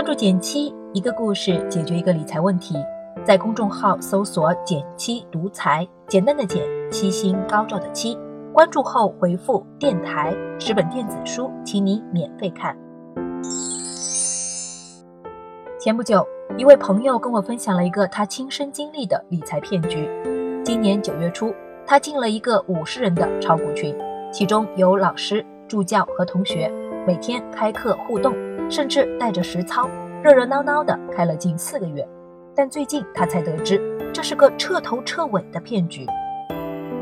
关注简七，一个故事解决一个理财问题。在公众号搜索“简七独裁，简单的简，七星高照的七。关注后回复“电台”十本电子书，请你免费看。前不久，一位朋友跟我分享了一个他亲身经历的理财骗局。今年九月初，他进了一个五十人的炒股群，其中有老师、助教和同学，每天开课互动，甚至带着实操，热热闹闹的开了近四个月。但最近他才得知，这是个彻头彻尾的骗局。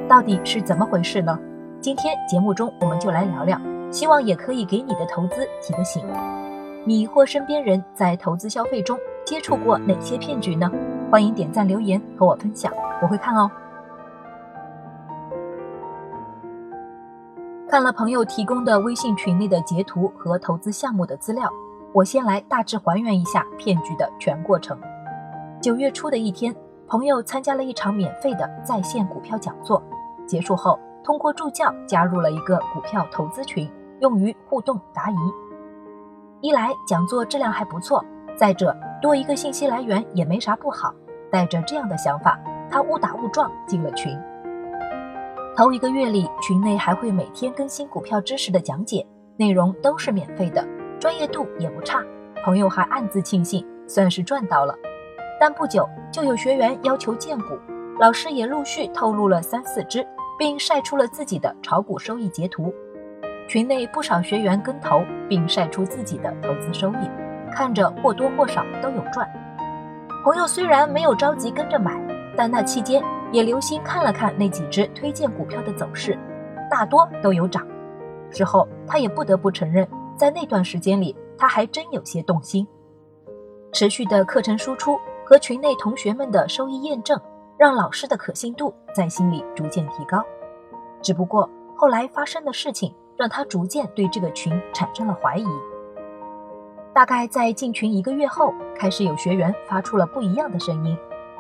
到底是怎么回事呢？今天节目中我们就来聊聊，希望也可以给你的投资提个醒。你或身边人在投资消费中接触过哪些骗局呢？欢迎点赞留言和我分享，我会看哦。看了朋友提供的微信群内的截图和投资项目的资料，我先来大致还原一下骗局的全过程。九月初的一天，朋友参加了一场免费的在线股票讲座，结束后通过助教加入了一个股票投资群，用于互动答疑。一来讲座质量还不错，再者多一个信息来源也没啥不好。带着这样的想法，他误打误撞进了群。头一个月里，群内还会每天更新股票知识的讲解，内容都是免费的，专业度也不差。朋友还暗自庆幸，算是赚到了。但不久就有学员要求荐股，老师也陆续透露了三四只，并晒出了自己的炒股收益截图。群内不少学员跟投，并晒出自己的投资收益，看着或多或少都有赚。朋友虽然没有着急跟着买，但那期间也留心看了看那几只推荐股票的走势，大多都有涨。之后他也不得不承认，在那段时间里，他还真有些动心。持续的课程输出。和群内同学们的收益验证，让老师的可信度在心里逐渐提高。只不过后来发生的事情，让他逐渐对这个群产生了怀疑。大概在进群一个月后，开始有学员发出了不一样的声音，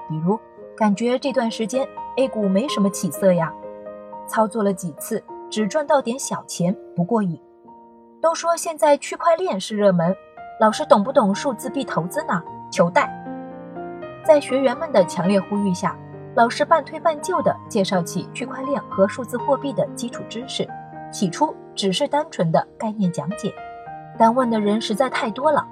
比如感觉这段时间 A 股没什么起色呀，操作了几次只赚到点小钱，不过瘾。都说现在区块链是热门，老师懂不懂数字币投资呢？求带。在学员们的强烈呼吁下，老师半推半就地介绍起区块链和数字货币的基础知识。起初只是单纯的概念讲解，但问的人实在太多了，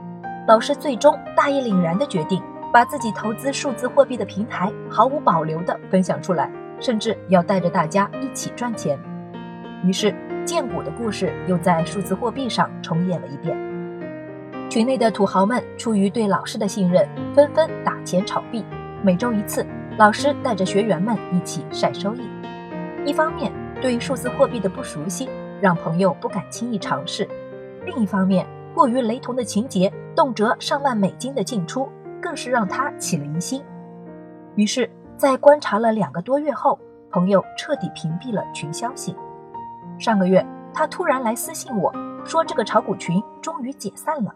老师最终大义凛然地决定把自己投资数字货币的平台毫无保留地分享出来，甚至要带着大家一起赚钱。于是，荐股的故事又在数字货币上重演了一遍。群内的土豪们出于对老师的信任，纷纷打钱炒币。每周一次，老师带着学员们一起晒收益。一方面，对数字货币的不熟悉让朋友不敢轻易尝试；另一方面，过于雷同的情节，动辄上万美金的进出，更是让他起了疑心。于是，在观察了两个多月后，朋友彻底屏蔽了群消息。上个月，他突然来私信我说，这个炒股群终于解散了。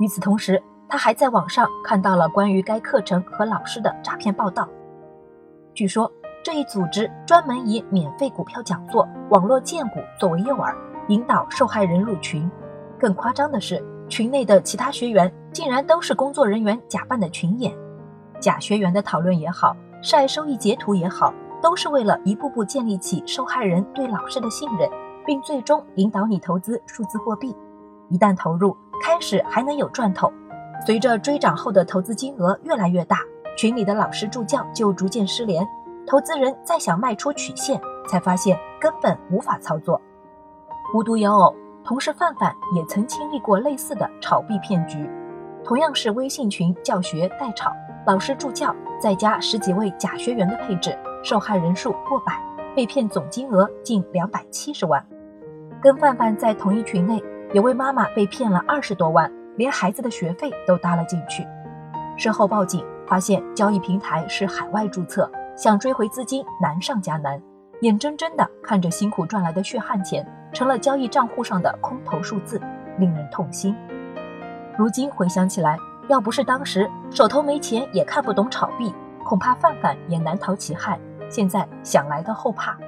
与此同时，他还在网上看到了关于该课程和老师的诈骗报道。据说这一组织专门以免费股票讲座、网络荐股作为诱饵，引导受害人入群。更夸张的是，群内的其他学员竟然都是工作人员假扮的群演。假学员的讨论也好，晒收益截图也好，都是为了一步步建立起受害人对老师的信任，并最终引导你投资数字货币。一旦投入，开始还能有赚头，随着追涨后的投资金额越来越大，群里的老师助教就逐渐失联。投资人再想卖出曲线，才发现根本无法操作。无独有偶，同事范范也曾经历过类似的炒币骗局，同样是微信群教学代炒，老师助教再加十几位假学员的配置，受害人数过百，被骗总金额近两百七十万。跟范范在同一群内。有位妈妈被骗了二十多万，连孩子的学费都搭了进去。事后报警，发现交易平台是海外注册，想追回资金难上加难。眼睁睁地看着辛苦赚来的血汗钱成了交易账户上的空头数字，令人痛心。如今回想起来，要不是当时手头没钱，也看不懂炒币，恐怕范范也难逃其害。现在想来都后怕。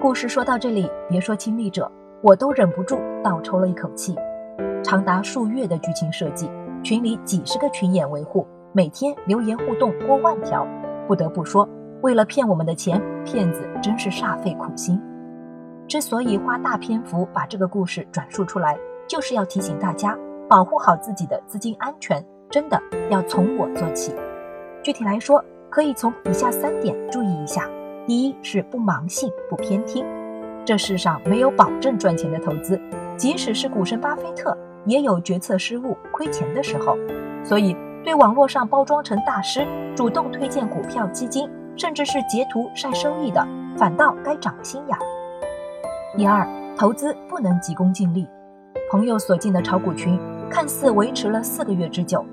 故事说到这里，别说亲历者，我都忍不住倒抽了一口气。长达数月的剧情设计，群里几十个群演维护，每天留言互动过万条。不得不说，为了骗我们的钱，骗子真是煞费苦心。之所以花大篇幅把这个故事转述出来，就是要提醒大家保护好自己的资金安全，真的要从我做起。具体来说，可以从以下三点注意一下：第一是不盲信、不偏听。这世上没有保证赚钱的投资，即使是股神巴菲特，也有决策失误亏钱的时候。所以，对网络上包装成大师、主动推荐股票、基金，甚至是截图晒收益的，反倒该长心眼。第二，投资不能急功近利。朋友所进的炒股群，看似维持了四个月之久，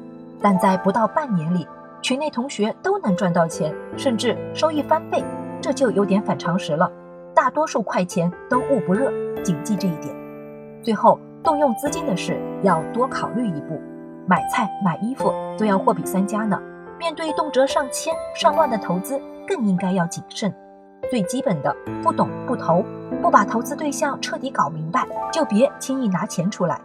但在不到半年里，群内同学都能赚到钱，甚至收益翻倍，这就有点反常识了。大多数快钱都捂不热，谨记这一点。最后，动用资金的事要多考虑一步，买菜买衣服都要货比三家呢。面对动辄上千上万的投资，更应该要谨慎。最基本的，不懂不投，不把投资对象彻底搞明白，就别轻易拿钱出来。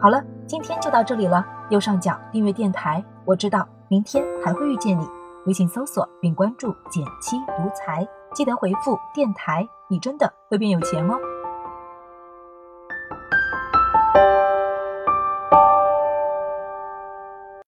好了，今天就到这里了。右上角订阅电台，我知道明天还会遇见你。微信搜索并关注“减七独裁，记得回复“电台”，你真的会变有钱吗？